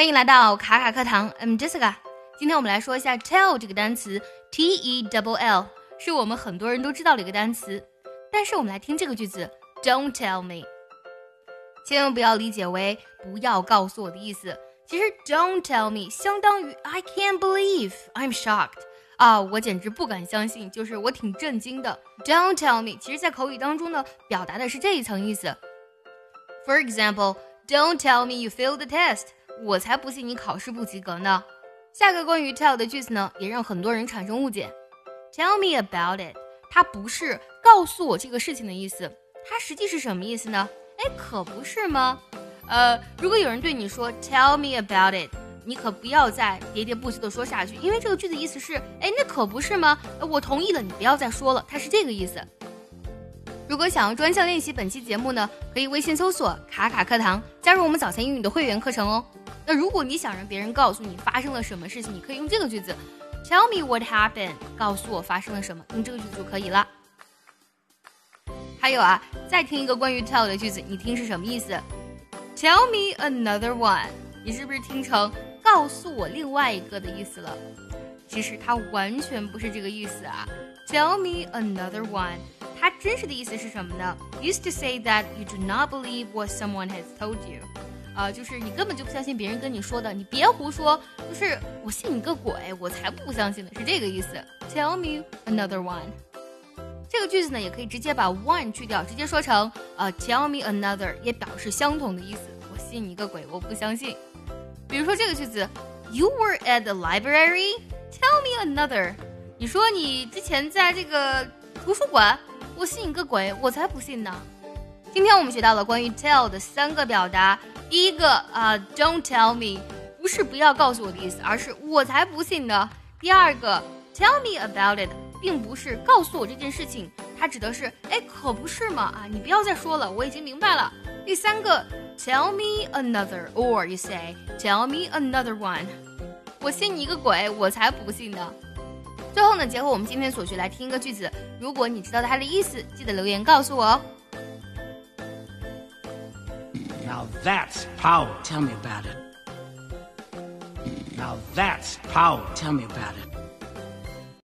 欢迎来到卡卡课堂，I'm Jessica。今天我们来说一下 tell 这个单词，T E double L，是我们很多人都知道的一个单词。但是我们来听这个句子，Don't tell me，千万不要理解为不要告诉我的意思。其实 Don't tell me 相当于 I can't believe I'm shocked 啊，我简直不敢相信，就是我挺震惊的。Don't tell me，其实在口语当中呢，表达的是这一层意思。For example，Don't tell me you failed the test。 我才不信你考试不及格呢。下个关于 tell 的句子呢，也让很多人产生误解。Tell me about it，它不是告诉我这个事情的意思，它实际是什么意思呢？哎，可不是吗？呃，如果有人对你说 Tell me about it，你可不要再喋喋不休的说下去，因为这个句子意思是，哎，那可不是吗？我同意了，你不要再说了，它是这个意思。如果想要专项练习本期节目呢，可以微信搜索“卡卡课堂”，加入我们早餐英语的会员课程哦。那如果你想让别人告诉你发生了什么事情，你可以用这个句子：Tell me what happened。告诉我发生了什么，用这个句子就可以了。还有啊，再听一个关于 tell 的句子，你听是什么意思？Tell me another one。你是不是听成告诉我另外一个的意思了？其实它完全不是这个意思啊。Tell me another one。真实的意思是什么呢？Used to say that you do not believe what someone has told you。啊，就是你根本就不相信别人跟你说的，你别胡说。就是我信你个鬼，我才不相信呢，是这个意思。Tell me another one。这个句子呢，也可以直接把 one 去掉，直接说成呃，tell me another，也表示相同的意思。我信你个鬼，我不相信。比如说这个句子，You were at the library. Tell me another。你说你之前在这个图书馆，我信你个鬼，我才不信呢。今天我们学到了关于 tell 的三个表达。第一个啊，Don't tell me，不是不要告诉我的意思，而是我才不信呢。第二个，Tell me about it，并不是告诉我这件事情，它指的是，哎，可不是嘛啊，你不要再说了，我已经明白了。第三个，Tell me another，or you say Tell me another one，我信你个鬼，我才不信呢。最后呢，结合我们今天所学来听一个句子，如果你知道它的意思，记得留言告诉我哦。Now that's power. Tell me about it. Now that's power. Tell me about it.